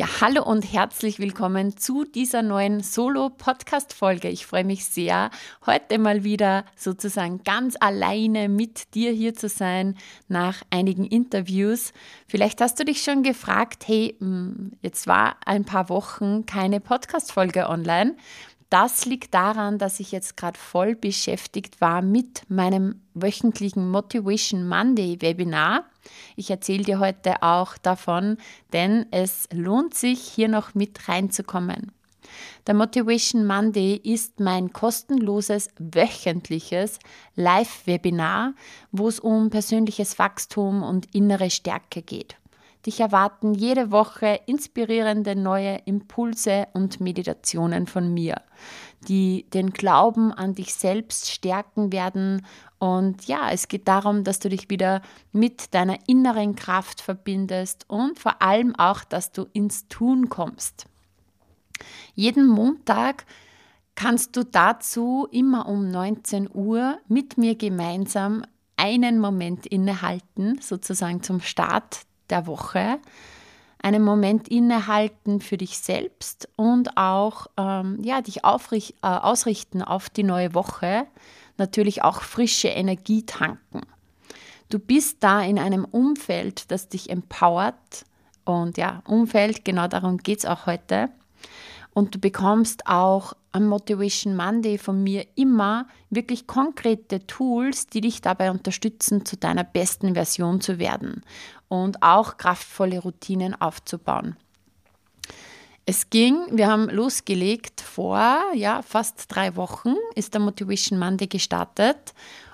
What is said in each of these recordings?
Ja, hallo und herzlich willkommen zu dieser neuen Solo-Podcast-Folge. Ich freue mich sehr, heute mal wieder sozusagen ganz alleine mit dir hier zu sein nach einigen Interviews. Vielleicht hast du dich schon gefragt, hey, hm, jetzt war ein paar Wochen keine Podcast-Folge online. Das liegt daran, dass ich jetzt gerade voll beschäftigt war mit meinem wöchentlichen Motivation Monday Webinar. Ich erzähle dir heute auch davon, denn es lohnt sich, hier noch mit reinzukommen. Der Motivation Monday ist mein kostenloses wöchentliches Live-Webinar, wo es um persönliches Wachstum und innere Stärke geht. Dich erwarten jede Woche inspirierende neue Impulse und Meditationen von mir, die den Glauben an dich selbst stärken werden. Und ja, es geht darum, dass du dich wieder mit deiner inneren Kraft verbindest und vor allem auch, dass du ins Tun kommst. Jeden Montag kannst du dazu immer um 19 Uhr mit mir gemeinsam einen Moment innehalten, sozusagen zum Start der Woche einen Moment innehalten für dich selbst und auch ähm, ja, dich aufricht, äh, ausrichten auf die neue Woche, natürlich auch frische Energie tanken. Du bist da in einem Umfeld, das dich empowert und ja, Umfeld, genau darum geht es auch heute. Und du bekommst auch am Motivation Monday von mir immer wirklich konkrete Tools, die dich dabei unterstützen, zu deiner besten Version zu werden und auch kraftvolle Routinen aufzubauen. Es ging, wir haben losgelegt vor ja, fast drei Wochen, ist der Motivation Monday gestartet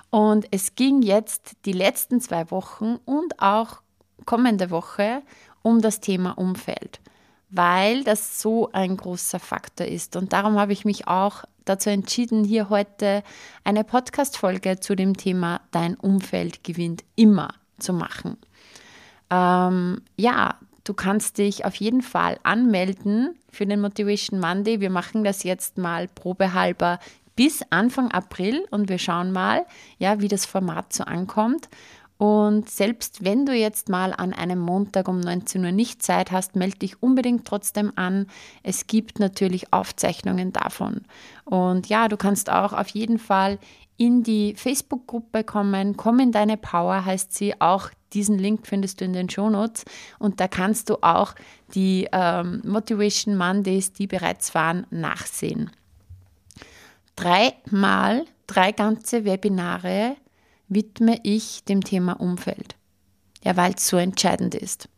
und es ging jetzt die letzten zwei Wochen und auch kommende Woche um das Thema Umfeld weil das so ein großer Faktor ist. Und darum habe ich mich auch dazu entschieden, hier heute eine Podcast-Folge zu dem Thema Dein Umfeld gewinnt immer zu machen. Ähm, ja, du kannst dich auf jeden Fall anmelden für den Motivation Monday. Wir machen das jetzt mal probehalber bis Anfang April und wir schauen mal, ja, wie das Format so ankommt. Und selbst wenn du jetzt mal an einem Montag um 19 Uhr nicht Zeit hast, melde dich unbedingt trotzdem an. Es gibt natürlich Aufzeichnungen davon. Und ja, du kannst auch auf jeden Fall in die Facebook-Gruppe kommen. Komm in deine Power heißt sie. Auch diesen Link findest du in den Shownotes. Und da kannst du auch die ähm, Motivation Mondays, die bereits waren, nachsehen. Dreimal, drei ganze Webinare widme ich dem Thema Umfeld. Ja, weil es so entscheidend ist.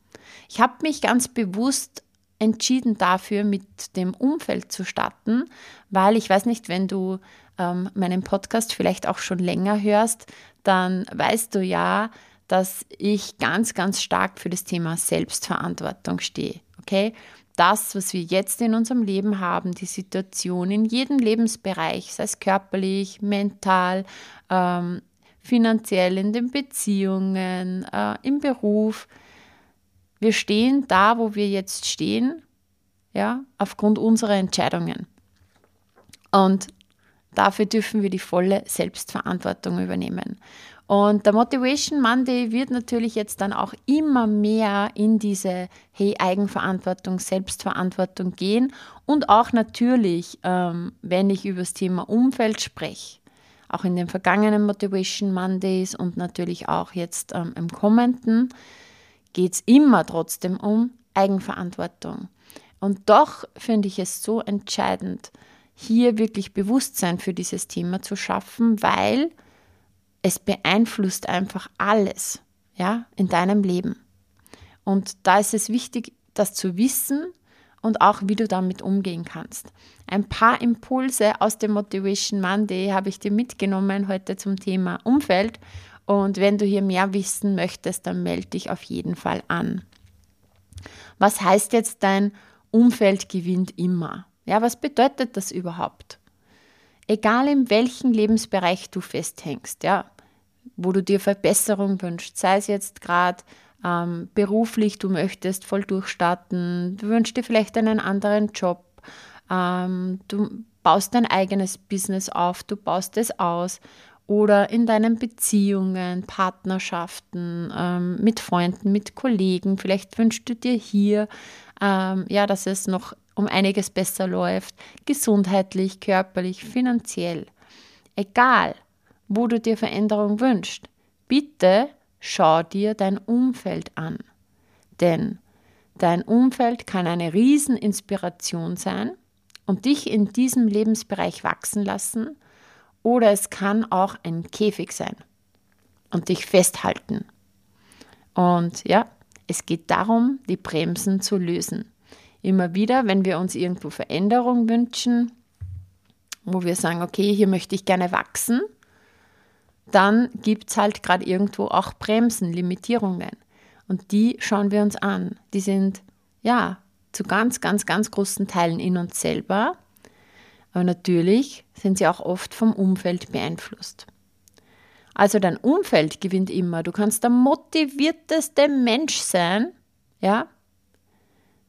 Ich habe mich ganz bewusst entschieden dafür, mit dem Umfeld zu starten, weil ich weiß nicht, wenn du ähm, meinen Podcast vielleicht auch schon länger hörst, dann weißt du ja, dass ich ganz, ganz stark für das Thema Selbstverantwortung stehe. Okay? Das, was wir jetzt in unserem Leben haben, die Situation in jedem Lebensbereich, sei es körperlich, mental, ähm, finanziell, in den Beziehungen, äh, im Beruf. Wir stehen da, wo wir jetzt stehen, ja, aufgrund unserer Entscheidungen. Und dafür dürfen wir die volle Selbstverantwortung übernehmen. Und der Motivation Monday wird natürlich jetzt dann auch immer mehr in diese Hey Eigenverantwortung, Selbstverantwortung gehen und auch natürlich, ähm, wenn ich über das Thema Umfeld spreche, auch in den vergangenen Motivation Mondays und natürlich auch jetzt ähm, im kommenden, geht es immer trotzdem um Eigenverantwortung. Und doch finde ich es so entscheidend, hier wirklich Bewusstsein für dieses Thema zu schaffen, weil es beeinflusst einfach alles ja, in deinem Leben. Und da ist es wichtig, das zu wissen und auch wie du damit umgehen kannst. Ein paar Impulse aus dem Motivation Monday habe ich dir mitgenommen heute zum Thema Umfeld. Und wenn du hier mehr wissen möchtest, dann melde dich auf jeden Fall an. Was heißt jetzt dein Umfeld gewinnt immer? Ja, was bedeutet das überhaupt? Egal in welchem Lebensbereich du festhängst, ja, wo du dir Verbesserung wünschst, sei es jetzt gerade ähm, beruflich, du möchtest voll durchstarten, du wünschst dir vielleicht einen anderen Job, ähm, du baust dein eigenes Business auf, du baust es aus oder in deinen Beziehungen, Partnerschaften, ähm, mit Freunden, mit Kollegen. Vielleicht wünschst du dir hier, ähm, ja, dass es noch um einiges besser läuft, gesundheitlich, körperlich, finanziell. Egal, wo du dir Veränderung wünschst, bitte schau dir dein Umfeld an. Denn dein Umfeld kann eine Rieseninspiration sein und dich in diesem Lebensbereich wachsen lassen oder es kann auch ein Käfig sein und dich festhalten. Und ja, es geht darum, die Bremsen zu lösen. Immer wieder, wenn wir uns irgendwo Veränderung wünschen, wo wir sagen, okay, hier möchte ich gerne wachsen, dann gibt es halt gerade irgendwo auch Bremsen, Limitierungen. Und die schauen wir uns an. Die sind ja zu ganz, ganz, ganz großen Teilen in uns selber. Aber natürlich sind sie auch oft vom Umfeld beeinflusst. Also dein Umfeld gewinnt immer. Du kannst der motivierteste Mensch sein, ja,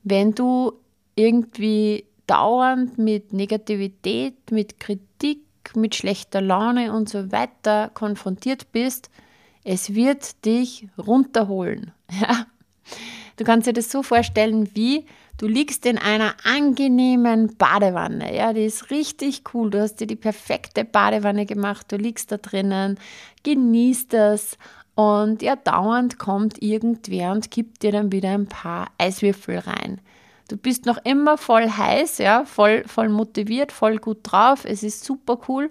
wenn du irgendwie dauernd mit Negativität, mit Kritik, mit schlechter Laune und so weiter konfrontiert bist, es wird dich runterholen. Ja? Du kannst dir das so vorstellen, wie du liegst in einer angenehmen Badewanne. Ja, die ist richtig cool. Du hast dir die perfekte Badewanne gemacht. Du liegst da drinnen, genießt das und ja, dauernd kommt irgendwer und gibt dir dann wieder ein paar Eiswürfel rein. Du bist noch immer voll heiß, ja, voll, voll motiviert, voll gut drauf. Es ist super cool,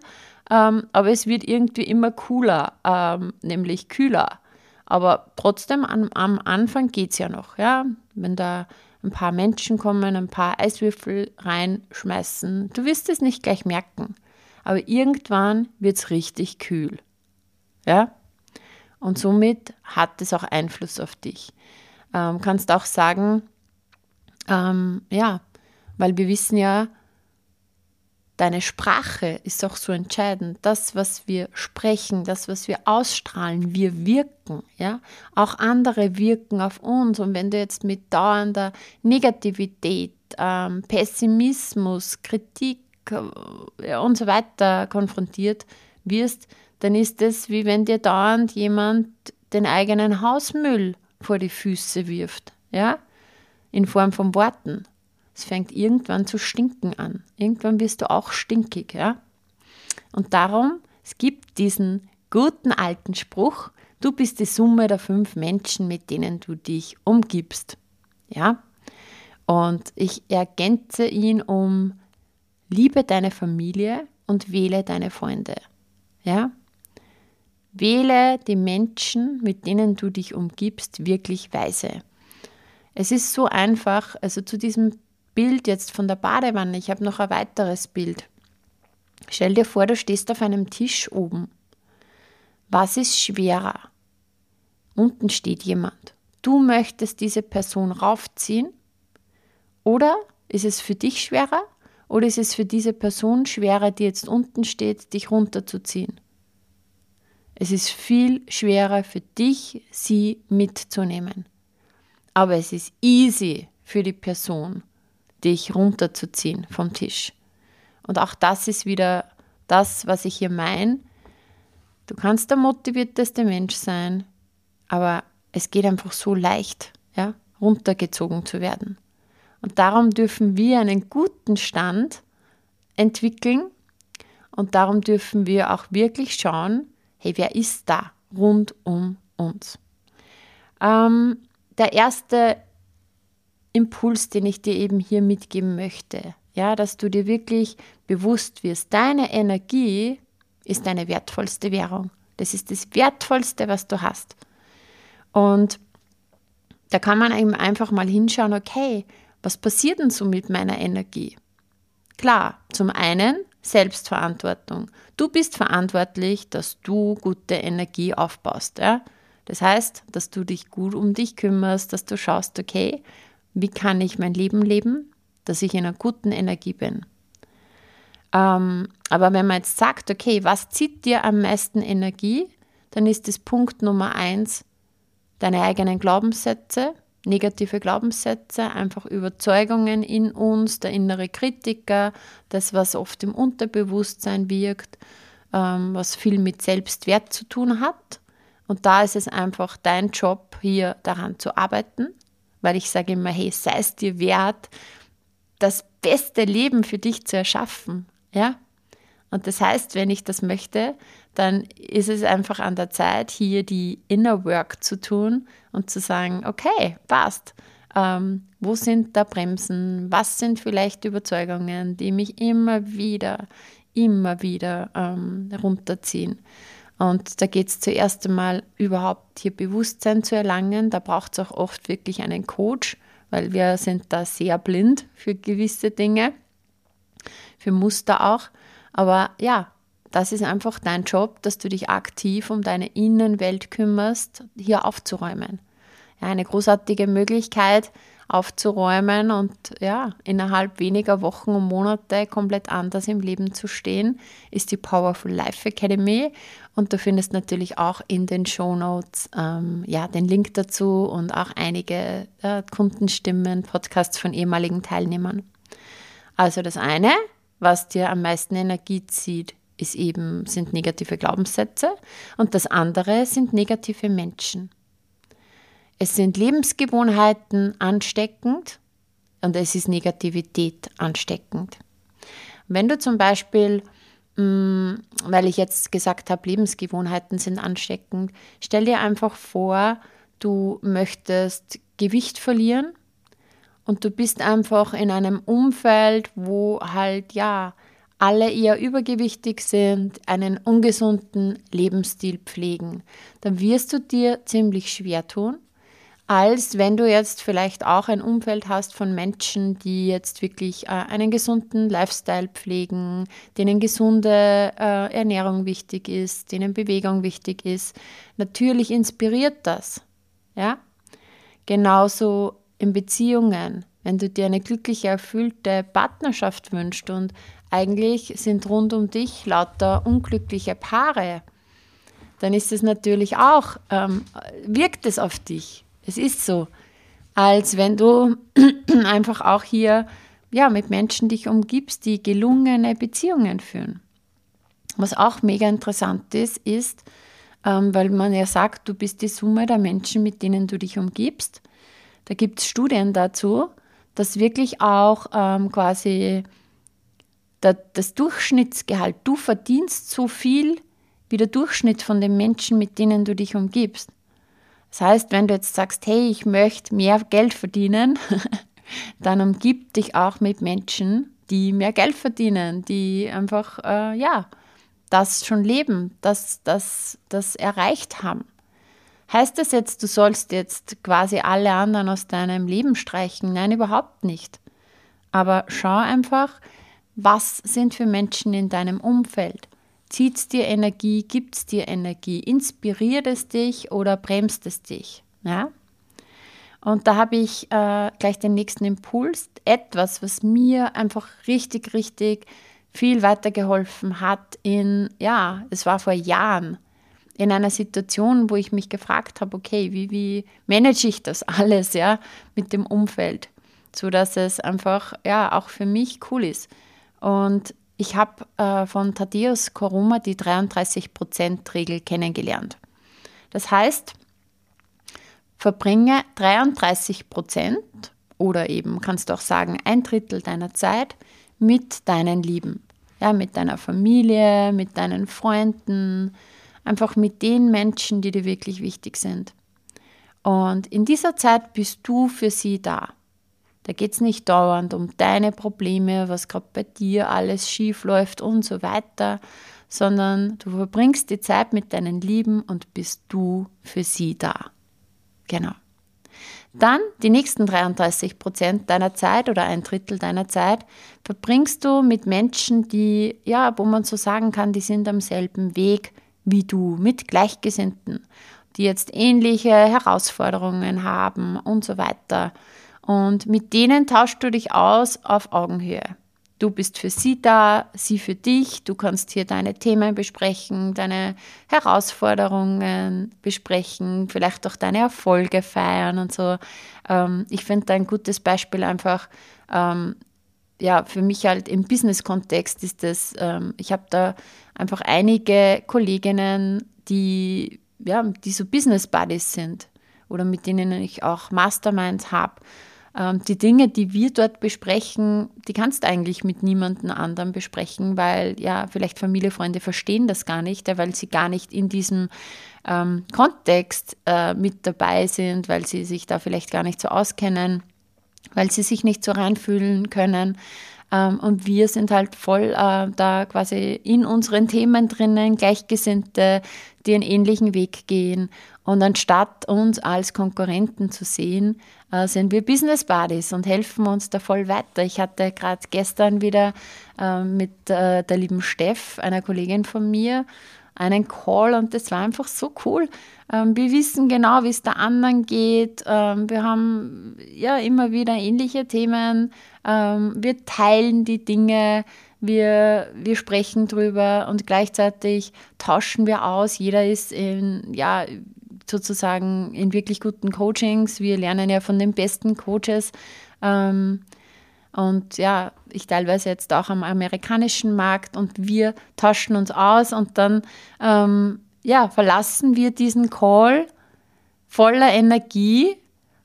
ähm, aber es wird irgendwie immer cooler, ähm, nämlich kühler. Aber trotzdem, am, am Anfang geht es ja noch, ja. Wenn da ein paar Menschen kommen, ein paar Eiswürfel reinschmeißen, du wirst es nicht gleich merken. Aber irgendwann wird es richtig kühl. Ja? Und somit hat es auch Einfluss auf dich. Ähm, kannst auch sagen, ähm, ja, weil wir wissen ja, deine Sprache ist auch so entscheidend. Das, was wir sprechen, das, was wir ausstrahlen, wir wirken. Ja? Auch andere wirken auf uns. Und wenn du jetzt mit dauernder Negativität, ähm, Pessimismus, Kritik äh, und so weiter konfrontiert wirst, dann ist es wie wenn dir dauernd jemand den eigenen Hausmüll vor die Füße wirft. Ja? in Form von Worten. Es fängt irgendwann zu stinken an. Irgendwann wirst du auch stinkig, ja? Und darum, es gibt diesen guten alten Spruch, du bist die Summe der fünf Menschen, mit denen du dich umgibst. Ja? Und ich ergänze ihn um liebe deine Familie und wähle deine Freunde. Ja? Wähle die Menschen, mit denen du dich umgibst, wirklich weise. Es ist so einfach, also zu diesem Bild jetzt von der Badewanne, ich habe noch ein weiteres Bild. Stell dir vor, du stehst auf einem Tisch oben. Was ist schwerer? Unten steht jemand. Du möchtest diese Person raufziehen? Oder ist es für dich schwerer? Oder ist es für diese Person schwerer, die jetzt unten steht, dich runterzuziehen? Es ist viel schwerer für dich, sie mitzunehmen. Aber es ist easy für die Person, dich runterzuziehen vom Tisch. Und auch das ist wieder das, was ich hier meine. Du kannst der motivierteste Mensch sein, aber es geht einfach so leicht, ja, runtergezogen zu werden. Und darum dürfen wir einen guten Stand entwickeln und darum dürfen wir auch wirklich schauen, hey, wer ist da rund um uns? Ähm, der erste Impuls, den ich dir eben hier mitgeben möchte. Ja, dass du dir wirklich bewusst wirst, deine Energie ist deine wertvollste Währung. Das ist das Wertvollste, was du hast. Und da kann man eben einfach mal hinschauen, okay, was passiert denn so mit meiner Energie? Klar, zum einen Selbstverantwortung. Du bist verantwortlich, dass du gute Energie aufbaust. Ja? Das heißt, dass du dich gut um dich kümmerst, dass du schaust, okay, wie kann ich mein Leben leben, dass ich in einer guten Energie bin. Ähm, aber wenn man jetzt sagt, okay, was zieht dir am meisten Energie, dann ist das Punkt Nummer eins deine eigenen Glaubenssätze, negative Glaubenssätze, einfach Überzeugungen in uns, der innere Kritiker, das, was oft im Unterbewusstsein wirkt, ähm, was viel mit Selbstwert zu tun hat. Und da ist es einfach dein Job, hier daran zu arbeiten, weil ich sage immer, hey, sei es dir wert, das beste Leben für dich zu erschaffen. Ja? Und das heißt, wenn ich das möchte, dann ist es einfach an der Zeit, hier die Inner Work zu tun und zu sagen, okay, passt. Ähm, wo sind da Bremsen? Was sind vielleicht Überzeugungen, die mich immer wieder, immer wieder ähm, runterziehen? Und da geht es zuerst einmal überhaupt hier Bewusstsein zu erlangen. Da braucht es auch oft wirklich einen Coach, weil wir sind da sehr blind für gewisse Dinge, für Muster auch. Aber ja, das ist einfach dein Job, dass du dich aktiv um deine Innenwelt kümmerst, hier aufzuräumen. Ja, eine großartige Möglichkeit aufzuräumen und ja, innerhalb weniger Wochen und Monate komplett anders im Leben zu stehen, ist die Powerful Life Academy. Und du findest natürlich auch in den Show Notes ähm, ja, den Link dazu und auch einige äh, Kundenstimmen, Podcasts von ehemaligen Teilnehmern. Also das eine, was dir am meisten Energie zieht, ist eben, sind negative Glaubenssätze und das andere sind negative Menschen. Es sind Lebensgewohnheiten ansteckend und es ist Negativität ansteckend. Wenn du zum Beispiel, mm, weil ich jetzt gesagt habe, Lebensgewohnheiten sind ansteckend, stell dir einfach vor, du möchtest Gewicht verlieren und du bist einfach in einem Umfeld, wo halt ja alle eher übergewichtig sind, einen ungesunden Lebensstil pflegen, dann wirst du dir ziemlich schwer tun, als wenn du jetzt vielleicht auch ein Umfeld hast von Menschen, die jetzt wirklich äh, einen gesunden Lifestyle pflegen, denen gesunde äh, Ernährung wichtig ist, denen Bewegung wichtig ist. Natürlich inspiriert das. Ja? Genauso in Beziehungen. Wenn du dir eine glückliche, erfüllte Partnerschaft wünschst und eigentlich sind rund um dich lauter unglückliche Paare, dann ist es natürlich auch, ähm, wirkt es auf dich. Es ist so, als wenn du einfach auch hier ja, mit Menschen dich umgibst, die gelungene Beziehungen führen. Was auch mega interessant ist, ist, ähm, weil man ja sagt, du bist die Summe der Menschen, mit denen du dich umgibst. Da gibt es Studien dazu, dass wirklich auch ähm, quasi der, das Durchschnittsgehalt, du verdienst so viel wie der Durchschnitt von den Menschen, mit denen du dich umgibst. Das heißt, wenn du jetzt sagst, hey, ich möchte mehr Geld verdienen, dann umgib dich auch mit Menschen, die mehr Geld verdienen, die einfach, äh, ja, das schon leben, das, das, das erreicht haben. Heißt das jetzt, du sollst jetzt quasi alle anderen aus deinem Leben streichen? Nein, überhaupt nicht. Aber schau einfach, was sind für Menschen in deinem Umfeld? Zieht es dir Energie? Gibt es dir Energie? Inspiriert es dich oder bremst es dich? Ja? Und da habe ich äh, gleich den nächsten Impuls. Etwas, was mir einfach richtig, richtig viel weitergeholfen hat in, ja, es war vor Jahren, in einer Situation, wo ich mich gefragt habe, okay, wie, wie manage ich das alles, ja, mit dem Umfeld, sodass es einfach, ja, auch für mich cool ist. Und ich habe äh, von Thaddeus Koroma die 33%-Regel kennengelernt. Das heißt, verbringe 33% oder eben kannst du auch sagen ein Drittel deiner Zeit mit deinen Lieben. Ja, mit deiner Familie, mit deinen Freunden, einfach mit den Menschen, die dir wirklich wichtig sind. Und in dieser Zeit bist du für sie da. Da geht es nicht dauernd um deine Probleme, was gerade bei dir alles schief läuft und so weiter, sondern du verbringst die Zeit mit deinen Lieben und bist du für sie da. Genau. Dann die nächsten 33 Prozent deiner Zeit oder ein Drittel deiner Zeit verbringst du mit Menschen, die, ja, wo man so sagen kann, die sind am selben Weg wie du, mit Gleichgesinnten. die jetzt ähnliche Herausforderungen haben und so weiter. Und mit denen tauschst du dich aus auf Augenhöhe. Du bist für sie da, sie für dich. Du kannst hier deine Themen besprechen, deine Herausforderungen besprechen, vielleicht auch deine Erfolge feiern und so. Ähm, ich finde ein gutes Beispiel einfach, ähm, ja, für mich halt im Business-Kontext ist das, ähm, ich habe da einfach einige Kolleginnen, die, ja, die so Business-Buddies sind oder mit denen ich auch Masterminds habe. Ähm, die Dinge, die wir dort besprechen, die kannst du eigentlich mit niemandem anderem besprechen, weil ja, vielleicht Familie, Freunde verstehen das gar nicht, weil sie gar nicht in diesem ähm, Kontext äh, mit dabei sind, weil sie sich da vielleicht gar nicht so auskennen, weil sie sich nicht so reinfühlen können. Ähm, und wir sind halt voll äh, da quasi in unseren Themen drinnen, Gleichgesinnte, die einen ähnlichen Weg gehen. Und anstatt uns als Konkurrenten zu sehen, äh, sind wir Business Buddies und helfen uns da voll weiter. Ich hatte gerade gestern wieder äh, mit der lieben Steff, einer Kollegin von mir, einen Call und das war einfach so cool. Ähm, wir wissen genau, wie es der anderen geht. Ähm, wir haben ja immer wieder ähnliche Themen. Ähm, wir teilen die Dinge. Wir, wir sprechen drüber und gleichzeitig tauschen wir aus. Jeder ist in, ja, sozusagen in wirklich guten Coachings. Wir lernen ja von den besten Coaches. Und ja, ich teilweise jetzt auch am amerikanischen Markt und wir tauschen uns aus und dann ähm, ja, verlassen wir diesen Call voller Energie,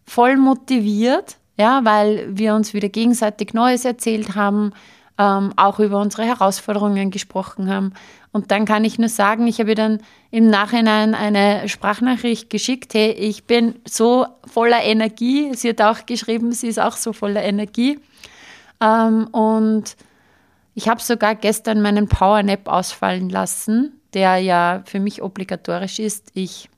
voll motiviert, ja, weil wir uns wieder gegenseitig Neues erzählt haben, ähm, auch über unsere Herausforderungen gesprochen haben. Und dann kann ich nur sagen, ich habe dann im Nachhinein eine Sprachnachricht geschickt, hey, ich bin so voller Energie. Sie hat auch geschrieben, sie ist auch so voller Energie. Ähm, und ich habe sogar gestern meinen Powernap ausfallen lassen, der ja für mich obligatorisch ist. Ich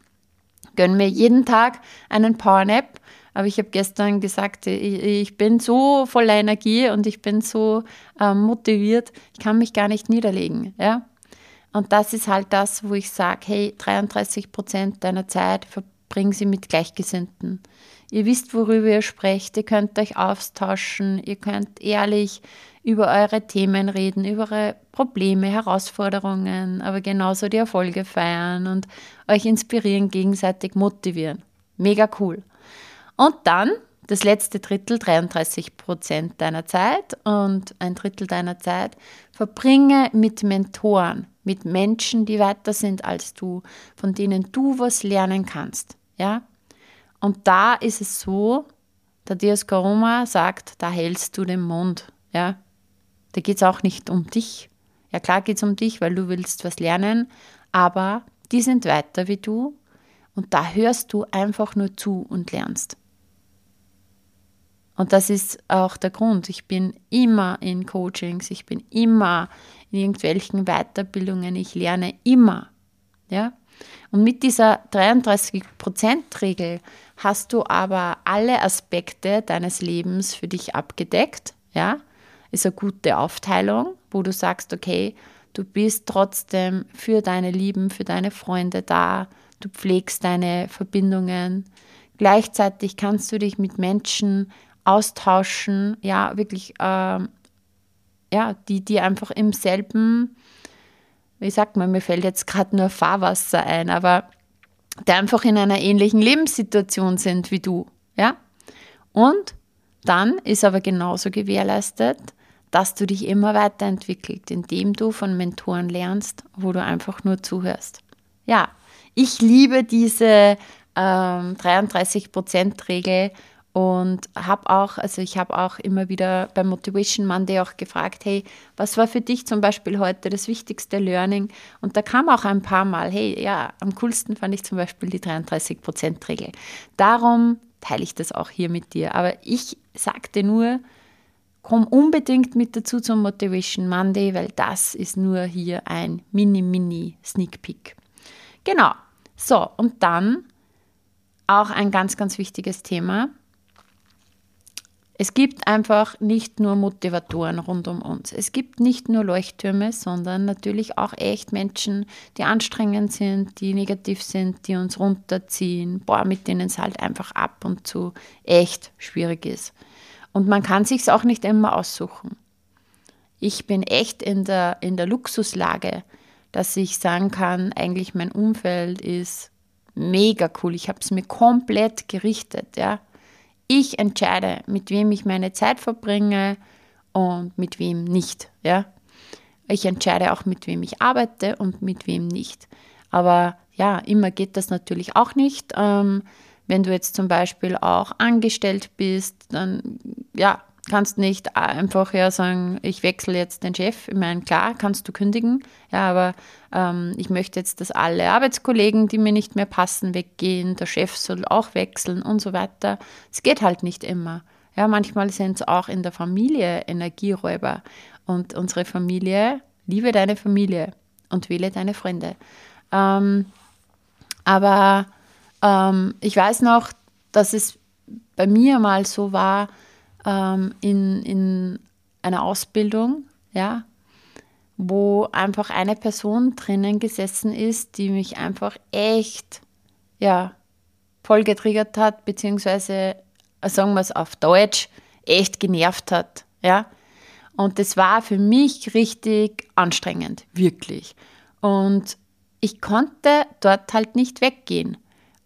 gönne mir jeden Tag einen Powernap aber ich habe gestern gesagt, ich, bin so voller Energie und ich bin so ähm, motiviert, ich kann mich gar nicht niederlegen. Ja? Und das ist halt das, wo ich sage, hey, 33 Prozent deiner Zeit verbringen sie mit Gleichgesinnten. Ihr wisst, worüber ihr sprecht, ihr könnt euch austauschen, ihr könnt ehrlich über eure Themen reden, über eure Probleme, Herausforderungen, aber genauso die Erfolge feiern und euch inspirieren, gegenseitig motivieren. Mega cool. Und dann das letzte Drittel, 33 Prozent deiner Zeit und ein Drittel deiner Zeit verbringe mit Mentoren, mit Menschen, die weiter sind als du, von denen du was lernen kannst. Ja? Und da ist es so, der Dias Karoma sagt, da hältst du den Mund. Ja? Da geht es auch nicht um dich. Ja, klar geht es um dich, weil du willst was lernen, aber die sind weiter wie du und da hörst du einfach nur zu und lernst. Und das ist auch der Grund. Ich bin immer in Coachings, ich bin immer in irgendwelchen Weiterbildungen, ich lerne immer. Ja? Und mit dieser 33%-Regel hast du aber alle Aspekte deines Lebens für dich abgedeckt. Ja? Ist eine gute Aufteilung, wo du sagst, okay, du bist trotzdem für deine Lieben, für deine Freunde da, du pflegst deine Verbindungen. Gleichzeitig kannst du dich mit Menschen austauschen, ja, wirklich, ähm, ja, die, die einfach im selben, wie sagt man, mir fällt jetzt gerade nur Fahrwasser ein, aber die einfach in einer ähnlichen Lebenssituation sind wie du, ja. Und dann ist aber genauso gewährleistet, dass du dich immer weiterentwickelst, indem du von Mentoren lernst, wo du einfach nur zuhörst. Ja, ich liebe diese ähm, 33%-Regel und habe auch, also ich habe auch immer wieder beim Motivation Monday auch gefragt, hey, was war für dich zum Beispiel heute das wichtigste Learning? Und da kam auch ein paar Mal, hey, ja, am coolsten fand ich zum Beispiel die 33%-Regel. Darum teile ich das auch hier mit dir. Aber ich sagte nur, komm unbedingt mit dazu zum Motivation Monday, weil das ist nur hier ein mini-mini Sneak Peek. Genau. So, und dann auch ein ganz, ganz wichtiges Thema Es gibt einfach nicht nur Motivatoren rund um uns. Es gibt nicht nur Leuchttürme, sondern natürlich auch echt Menschen, die anstrengend sind, die negativ sind, die uns runterziehen, boah, mit denen es halt einfach ab und zu echt schwierig ist. Und man kann sich auch nicht immer aussuchen. Ich bin echt in der, in der Luxuslage, dass ich sagen kann, eigentlich mein Umfeld ist mega cool. Ich habe es mir komplett gerichtet, ja. Ich entscheide, mit wem ich meine Zeit verbringe und mit wem nicht. Ja? Ich entscheide auch, mit wem ich arbeite und mit wem nicht. Aber ja, immer geht das natürlich auch nicht. Ähm, wenn du jetzt zum Beispiel auch angestellt bist, dann ja, kannst nicht einfach ja sagen, ich wechsle jetzt den Chef. Ich meine, klar, kannst du kündigen, ja, aber ähm, ich möchte jetzt, dass alle Arbeitskollegen, die mir nicht mehr passen, weggehen, der Chef soll auch wechseln und so weiter. Es geht halt nicht immer. Ja, manchmal sind es auch in der Familie Energieräuber. Und unsere Familie, liebe deine Familie und wähle deine Freunde. Ähm, aber ähm, ich weiß noch, dass es bei mir mal so war, ähm, in, in einer Ausbildung, ja, wo einfach eine Person drinnen gesessen ist, die mich einfach echt, ja, voll getriggert hat, beziehungsweise, äh, sagen wir es auf Deutsch, echt genervt hat, ja. Und das war für mich richtig anstrengend, wirklich. Und ich konnte dort halt nicht weggehen.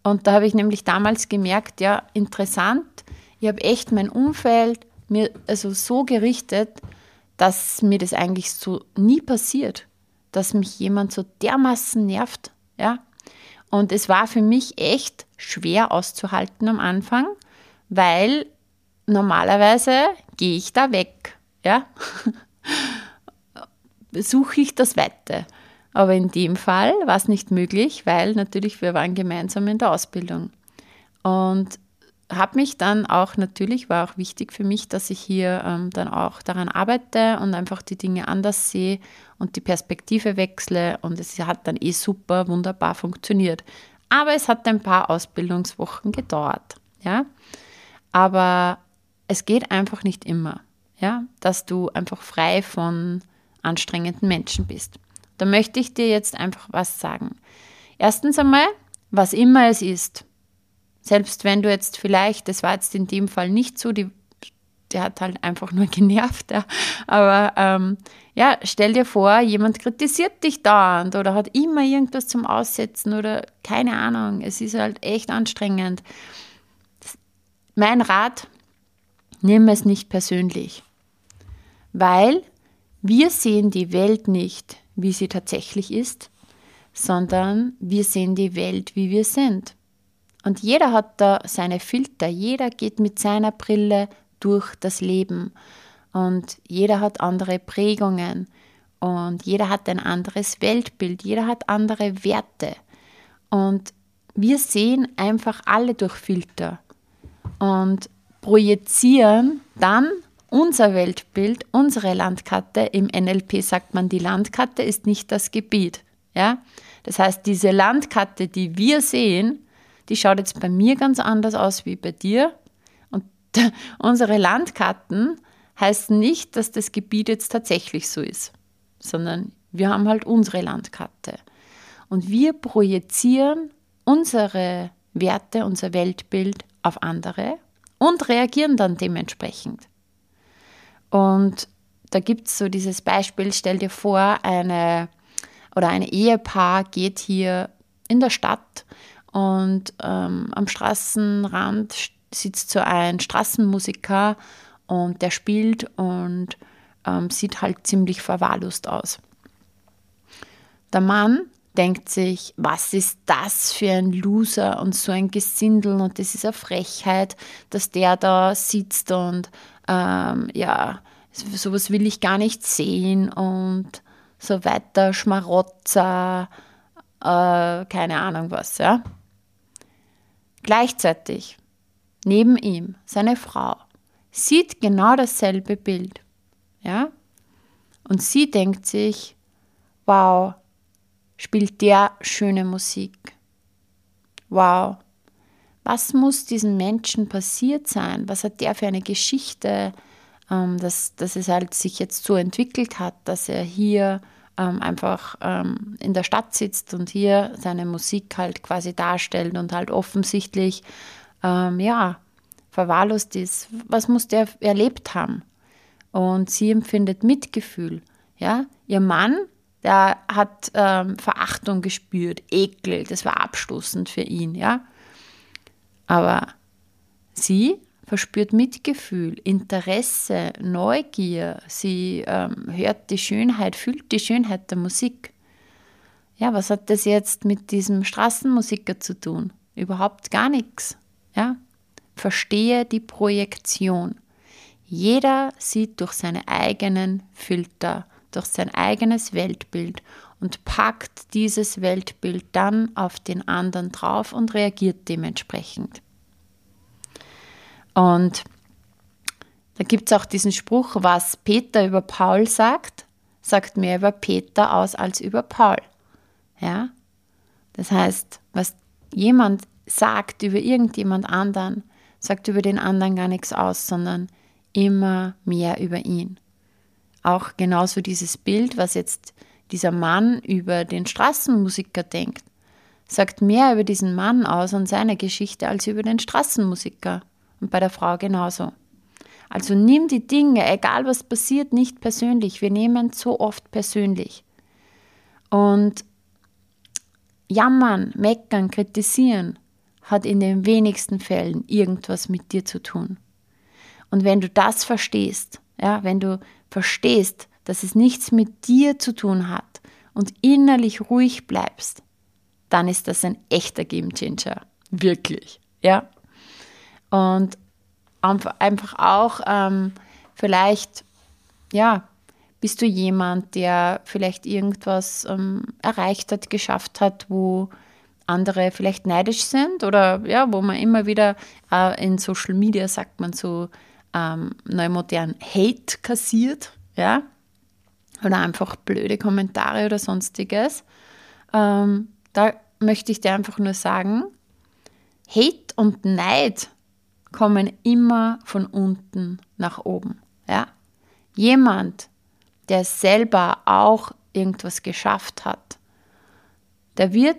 Und da habe ich nämlich damals gemerkt, ja, interessant, ich habe echt mein Umfeld mir also so gerichtet, dass mir das eigentlich so nie passiert, dass mich jemand so dermaßen nervt, ja. Und es war für mich echt schwer auszuhalten am Anfang, weil normalerweise gehe ich da weg, ja. Suche ich das Weite. Aber in dem Fall war es nicht möglich, weil natürlich wir waren gemeinsam in der Ausbildung. Und habe mich dann auch natürlich, war auch wichtig für mich, dass ich hier ähm, dann auch daran arbeite und einfach die Dinge anders sehe und die Perspektive wechsle und es hat dann eh super, wunderbar funktioniert. Aber es hat ein paar Ausbildungswochen gedauert, ja. Aber es geht einfach nicht immer, ja, dass du einfach frei von anstrengenden Menschen bist. Da möchte ich dir jetzt einfach was sagen. Erstens einmal, was immer es ist, selbst wenn du jetzt vielleicht, das war jetzt in dem Fall nicht so, die, der hat halt einfach nur genervt, ja. aber ähm, ja, stell dir vor, jemand kritisiert dich dauernd oder hat immer irgendwas zum Aussetzen oder keine Ahnung, es ist halt echt anstrengend. Mein Rat, nimm es nicht persönlich, weil wir sehen die Welt nicht, wie sie tatsächlich ist, sondern wir sehen die Welt, wie wir sind. Und jeder hat da seine Filter, jeder geht mit seiner Brille durch das Leben und jeder hat andere Prägungen und jeder hat ein anderes Weltbild, jeder hat andere Werte. Und wir sehen einfach alle durch Filter und projizieren dann unser Weltbild, unsere Landkarte. Im NLP sagt man, die Landkarte ist nicht das Gebiet. Ja? Das heißt, diese Landkarte, die wir sehen, die schaut jetzt bei mir ganz anders aus wie bei dir. Und unsere Landkarten heißen nicht, dass das Gebiet jetzt tatsächlich so ist, sondern wir haben halt unsere Landkarte. Und wir projizieren unsere Werte, unser Weltbild auf andere und reagieren dann dementsprechend. Und da gibt es so dieses Beispiel, stell dir vor, eine oder ein Ehepaar geht hier in der Stadt und ähm, am Straßenrand sitzt so ein Straßenmusiker und der spielt und ähm, sieht halt ziemlich verwahrlost aus. Der Mann denkt sich, was ist das für ein Loser und so ein Gesindel und das ist eine Frechheit, dass der da sitzt und ähm, ja, sowas will ich gar nicht sehen und so weiter, Schmarotzer, äh, keine Ahnung was, ja. Gleichzeitig, neben ihm, seine Frau, sieht genau dasselbe Bild. Ja? Und sie denkt sich, wow, spielt der schöne Musik. Wow, was muss diesem Menschen passiert sein? Was hat der für eine Geschichte, ähm, dass, dass es halt sich jetzt so entwickelt hat, dass er hier ähm, einfach ähm, in der Stadt sitzt und hier seine Musik halt quasi darstellt und halt offensichtlich, ähm, ja, verwahrlost ist. Was muss der erlebt haben? Und sie empfindet Mitgefühl. Ja, ihr Mann, der hat ähm, Verachtung gespürt, Ekel, das war abstoßend für ihn, ja. Aber sie verspürt Mitgefühl, Interesse, Neugier. Sie ähm, hört die Schönheit, fühlt die Schönheit der Musik. Ja, was hat das jetzt mit diesem Straßenmusiker zu tun? Überhaupt gar nichts. Ja? Verstehe die Projektion. Jeder sieht durch seine eigenen Filter, durch sein eigenes Weltbild und packt dieses Weltbild dann auf den anderen drauf und reagiert dementsprechend. Und da gibt es auch diesen Spruch, was Peter über Paul sagt, sagt mehr über Peter aus als über Paul. Ja? Das heißt, was jemand sagt über irgendjemand anderen, sagt über den anderen gar nichts aus, sondern immer mehr über ihn. Auch genauso dieses Bild, was jetzt dieser Mann über den Straßenmusiker denkt, sagt mehr über diesen Mann aus und seine Geschichte als über den Straßenmusiker. Und bei der Frau genauso. Also nimm die Dinge, egal was passiert, nicht persönlich. Wir nehmen so oft persönlich. Und jammern, meckern, kritisieren hat in den wenigsten Fällen irgendwas mit dir zu tun. Und wenn du das verstehst, ja, wenn du verstehst, dass es nichts mit dir zu tun hat und innerlich ruhig bleibst, dann ist das ein echter Game Changer. Wirklich. Ja. Und einfach auch ähm, vielleicht, ja, bist du jemand, der vielleicht irgendwas ähm, erreicht hat, geschafft hat, wo andere vielleicht neidisch sind oder ja, wo man immer wieder äh, in Social Media sagt man so ähm, neumodern Hate kassiert, ja, oder einfach blöde Kommentare oder sonstiges. Ähm, da möchte ich dir einfach nur sagen, Hate und Neid kommen immer von unten nach oben. Ja? Jemand, der selber auch irgendwas geschafft hat, der wird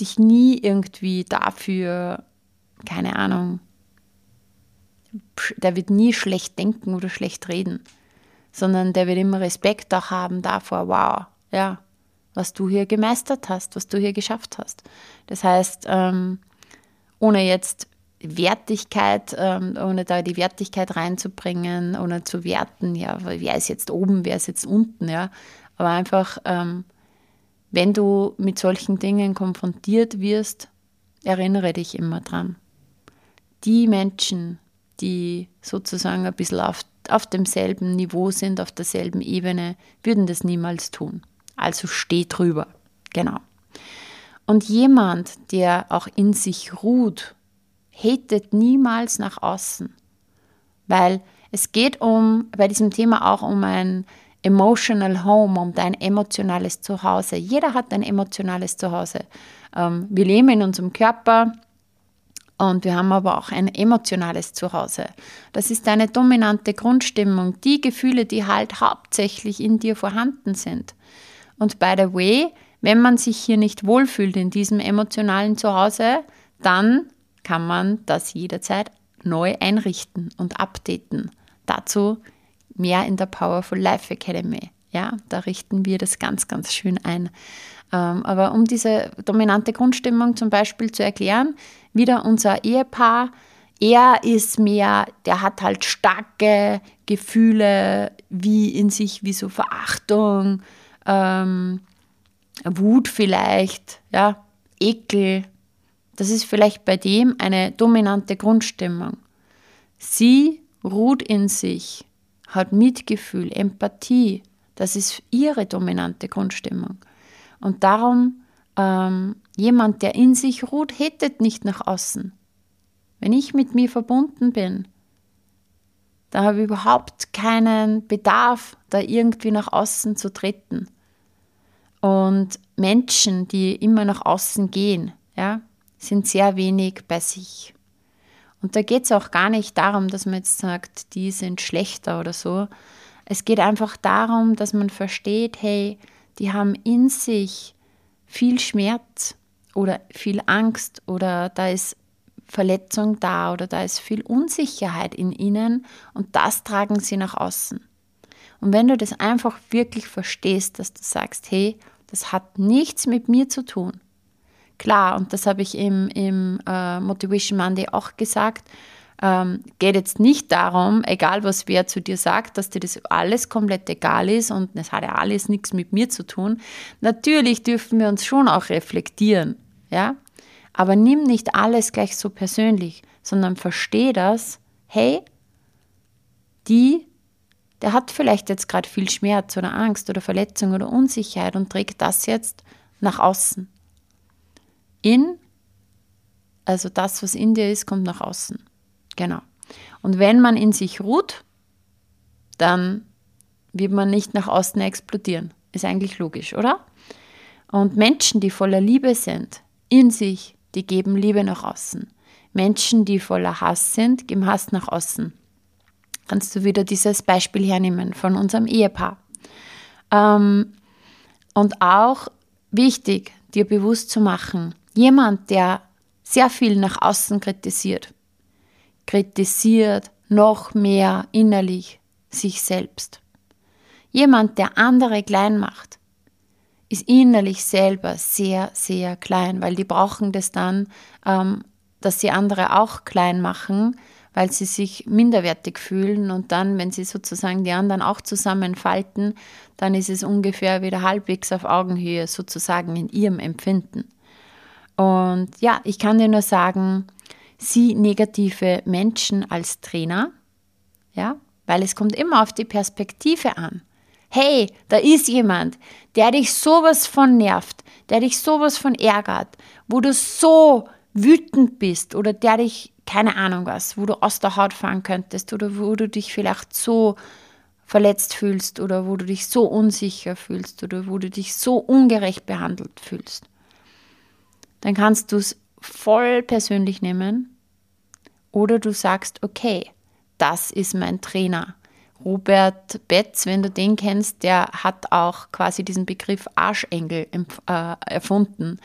dich nie irgendwie dafür, keine Ahnung, der wird nie schlecht denken oder schlecht reden, sondern der wird immer Respekt auch haben davor, wow, ja, was du hier gemeistert hast, was du hier geschafft hast. Das heißt, ähm, ohne jetzt Wertigkeit, ähm, ohne da die Wertigkeit reinzubringen, ohne zu werten, ja, wer ist jetzt oben, wer ist jetzt unten, ja. Aber einfach, ähm, wenn du mit solchen Dingen konfrontiert wirst, erinnere dich immer dran. Die Menschen, die sozusagen ein bisschen auf, auf demselben Niveau sind, auf derselben Ebene, würden das niemals tun. Also steh drüber. Genau. Und jemand, der auch in sich ruht hatet niemals nach außen, weil es geht um bei diesem Thema auch um ein emotional home, um dein emotionales Zuhause. Jeder hat ein emotionales Zuhause. Ähm, wir leben in unserem Körper und wir haben aber auch ein emotionales Zuhause. Das ist deine dominante Grundstimmung, die Gefühle, die halt hauptsächlich in dir vorhanden sind. Und by the way, wenn man sich hier nicht wohlfühlt in diesem emotionalen Zuhause, dann kann man das jederzeit neu einrichten und updaten. Dazu mehr in der Powerful Life Academy. Ja, da richten wir das ganz, ganz schön ein. Ähm, aber um diese dominante Grundstimmung zum Beispiel zu erklären, wieder unser Ehepaar, er ist mehr, der hat halt starke Gefühle wie in sich, wie so Verachtung, ähm, Wut vielleicht, ja, Ekel, das ist vielleicht bei dem eine dominante Grundstimmung. Sie ruht in sich, hat Mitgefühl, Empathie. Das ist ihre dominante Grundstimmung. Und darum, ähm, jemand, der in sich ruht, hättet nicht nach außen. Wenn ich mit mir verbunden bin, da habe ich überhaupt keinen Bedarf, da irgendwie nach außen zu treten. Und Menschen, die immer nach außen gehen, ja, sind sehr wenig bei sich. Und da geht es auch gar nicht darum, dass man jetzt sagt, die sind schlechter oder so. Es geht einfach darum, dass man versteht, hey, die haben in sich viel Schmerz oder viel Angst oder da ist Verletzung da oder da ist viel Unsicherheit in ihnen und das tragen sie nach außen. Und wenn du das einfach wirklich verstehst, dass du sagst, hey, das hat nichts mit mir zu tun. Klar, und das habe ich im, im äh, Motivation Monday auch gesagt, ähm, geht jetzt nicht darum, egal was wer zu dir sagt, dass dir das alles komplett egal ist und es hat ja alles nichts mit mir zu tun. Natürlich dürfen wir uns schon auch reflektieren, ja. Aber nimm nicht alles gleich so persönlich, sondern versteh das, hey, die, der hat vielleicht jetzt gerade viel Schmerz oder Angst oder Verletzung oder Unsicherheit und trägt das jetzt nach außen. In, also das, was in dir ist, kommt nach außen. Genau. Und wenn man in sich ruht, dann wird man nicht nach außen explodieren. Ist eigentlich logisch, oder? Und Menschen, die voller Liebe sind, in sich, die geben Liebe nach außen. Menschen, die voller Hass sind, geben Hass nach außen. Kannst du wieder dieses Beispiel hernehmen von unserem Ehepaar. Ähm, und auch wichtig, dir bewusst zu machen, jemand, der sehr viel nach außen kritisiert, kritisiert noch mehr innerlich sich selbst. Jemand, der andere klein macht, ist innerlich selber sehr, sehr klein, weil die brauchen das dann, ähm, dass sie andere auch klein machen, weil sie sich minderwertig fühlen und dann, wenn sie sozusagen die anderen auch zusammenfalten, dann ist es ungefähr wieder halbwegs auf Augenhöhe sozusagen in ihrem Empfinden. Und ja, ich kann dir nur sagen, sieh negative Menschen als Trainer, ja, weil es kommt immer auf die Perspektive an. Hey, da ist jemand, der dich sowas von nervt, der dich sowas von ärgert, wo du so wütend bist oder der dich, keine Ahnung was, wo du aus der Haut fahren könntest oder wo du dich vielleicht so verletzt fühlst oder wo du dich so unsicher fühlst oder wo du dich so ungerecht behandelt fühlst, dann kannst du es voll persönlich nehmen oder du sagst, okay, das ist mein Trainer. Robert Betz, wenn du den kennst, der hat auch quasi diesen Begriff Arschengel äh, erfunden.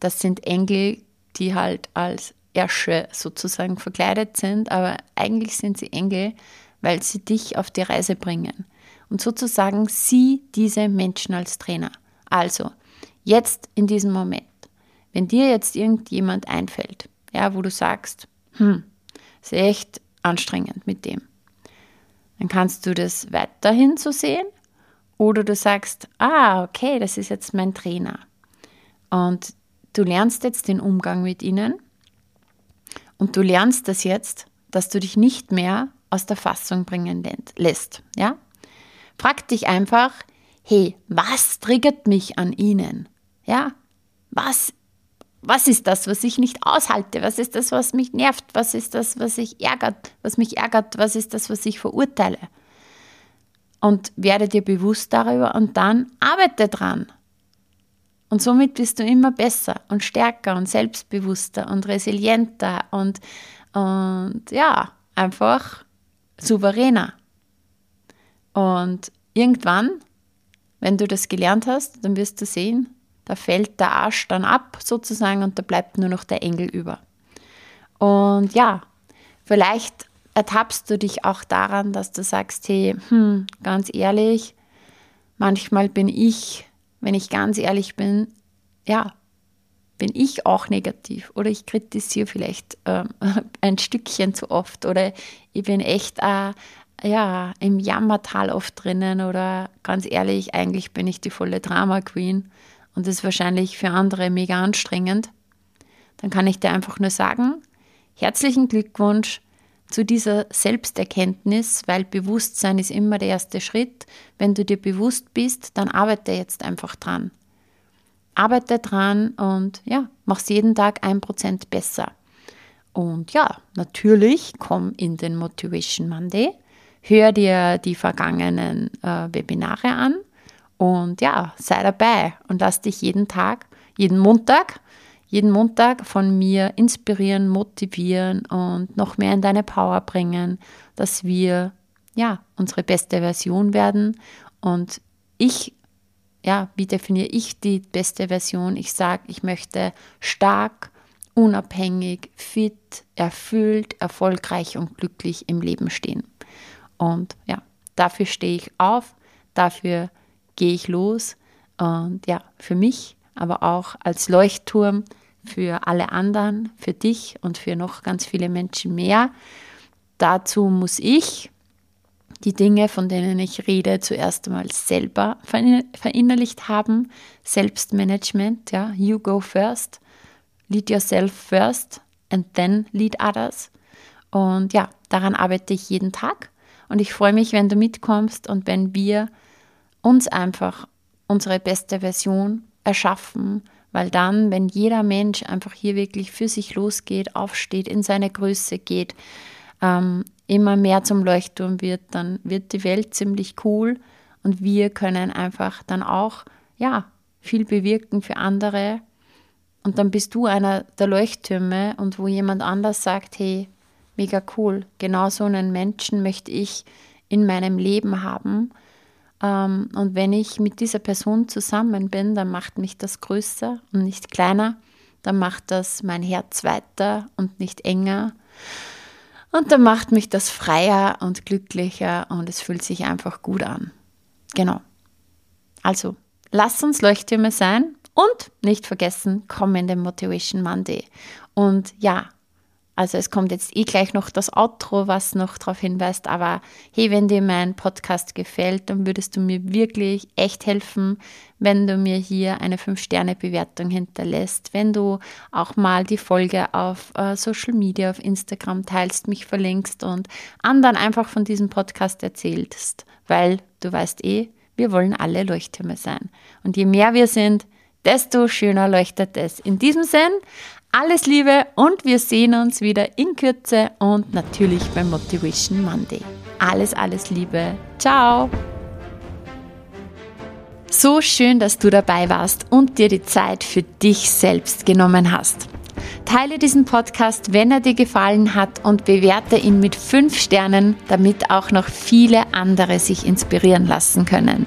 Das sind Engel, die halt als Ersche sozusagen verkleidet sind, aber eigentlich sind sie Engel, weil sie dich auf die Reise bringen. Und sozusagen sieh diese Menschen als Trainer. Also, jetzt in diesem Moment, wenn dir jetzt irgendjemand einfällt, ja, wo du sagst, hm, ist echt anstrengend mit dem. Dann kannst du das weiterhin so sehen oder du sagst, ah, okay, das ist jetzt mein Trainer. Und du lernst jetzt den Umgang mit ihnen und du lernst das jetzt, dass du dich nicht mehr aus der Fassung bringen lässt. Ja? Frag dich einfach, hey, was triggert mich an ihnen? Ja? Was was ist das, was ich nicht aushalte? Was ist das, was mich nervt? Was ist das, was ich ärgert, was mich ärgert? Was ist das, was ich verurteile? Und werde dir bewusst darüber und dann arbeite dran. Und somit bist du immer besser und stärker und selbstbewusster und resilienter und, und ja, einfach souveräner. Und irgendwann, wenn du das gelernt hast, dann wirst du sehen, da fällt der Arsch dann ab sozusagen und da bleibt nur noch der Engel über. Und ja, vielleicht ertappst du dich auch daran, dass du sagst, hey, hm, ganz ehrlich, manchmal bin ich, wenn ich ganz ehrlich bin, ja, bin ich auch negativ oder ich kritisiere vielleicht äh, ein Stückchen zu oft oder ich bin echt äh, ja, im Jammertal oft drinnen oder ganz ehrlich, eigentlich bin ich die volle Drama Queen und das ist wahrscheinlich für andere mega anstrengend, dann kann ich dir einfach nur sagen, herzlichen Glückwunsch zu dieser Selbsterkenntnis, weil Bewusstsein ist immer der erste Schritt. Wenn du dir bewusst bist, dann arbeite jetzt einfach dran. Arbeite dran und ja, mach's jeden Tag ein Prozent besser. Und ja, natürlich komm in den Motivation Monday, hör dir die vergangenen äh, Webinare an und ja, sei dabei und lass dich jeden Tag, jeden Montag, jeden Montag von mir inspirieren, motivieren und noch mehr in deine Power bringen, dass wir ja unsere beste Version werden. Und ich, ja, wie definiere ich die beste Version? Ich sage, ich möchte stark, unabhängig, fit, erfüllt, erfolgreich und glücklich im Leben stehen. Und ja, dafür stehe ich auf, dafür gehe ich los und ja, für mich, aber auch als Leuchtturm für alle anderen, für dich und für noch ganz viele Menschen mehr. Dazu muss ich die Dinge, von denen ich rede, zuerst einmal selber verinnerlicht haben. Selbstmanagement, ja, you go first, lead yourself first and then lead others. Und ja, daran arbeite ich jeden Tag und ich freue mich, wenn du mitkommst und wenn wir uns einfach unsere beste Version erschaffen, weil dann, wenn jeder Mensch einfach hier wirklich für sich losgeht, aufsteht, in seine Größe geht, ähm, immer mehr zum Leuchtturm wird, dann wird die Welt ziemlich cool und wir können einfach dann auch, ja, viel bewirken für andere. Und dann bist du einer der Leuchttürme und wo jemand anders sagt, hey, mega cool, genau so einen Menschen möchte ich in meinem Leben haben und wenn ich mit dieser Person zusammen bin, dann macht mich das größer und nicht kleiner. Dann macht das mein Herz weiter und nicht enger. Und dann macht mich das freier und glücklicher und es fühlt sich einfach gut an. Genau. Also, lass uns Leuchttürme sein und nicht vergessen, kommende Motivation Monday. Und ja, also es kommt jetzt eh gleich noch das Outro, was noch darauf hinweist. Aber hey, wenn dir mein Podcast gefällt, dann würdest du mir wirklich echt helfen, wenn du mir hier eine 5-Sterne-Bewertung hinterlässt, wenn du auch mal die Folge auf äh, Social Media, auf Instagram teilst, mich verlinkst und anderen einfach von diesem Podcast erzählst. Weil du weißt eh, wir wollen alle Leuchttürme sein. Und je mehr wir sind, desto schöner leuchtet es. In diesem Sinn, alles Liebe und wir sehen uns wieder in Kürze und natürlich beim Motivation Monday. Alles, alles Liebe. Ciao. So schön, dass du dabei warst und dir die Zeit für dich selbst genommen hast. Teile diesen Podcast, wenn er dir gefallen hat und bewerte ihn mit 5 Sternen, damit auch noch viele andere sich inspirieren lassen können.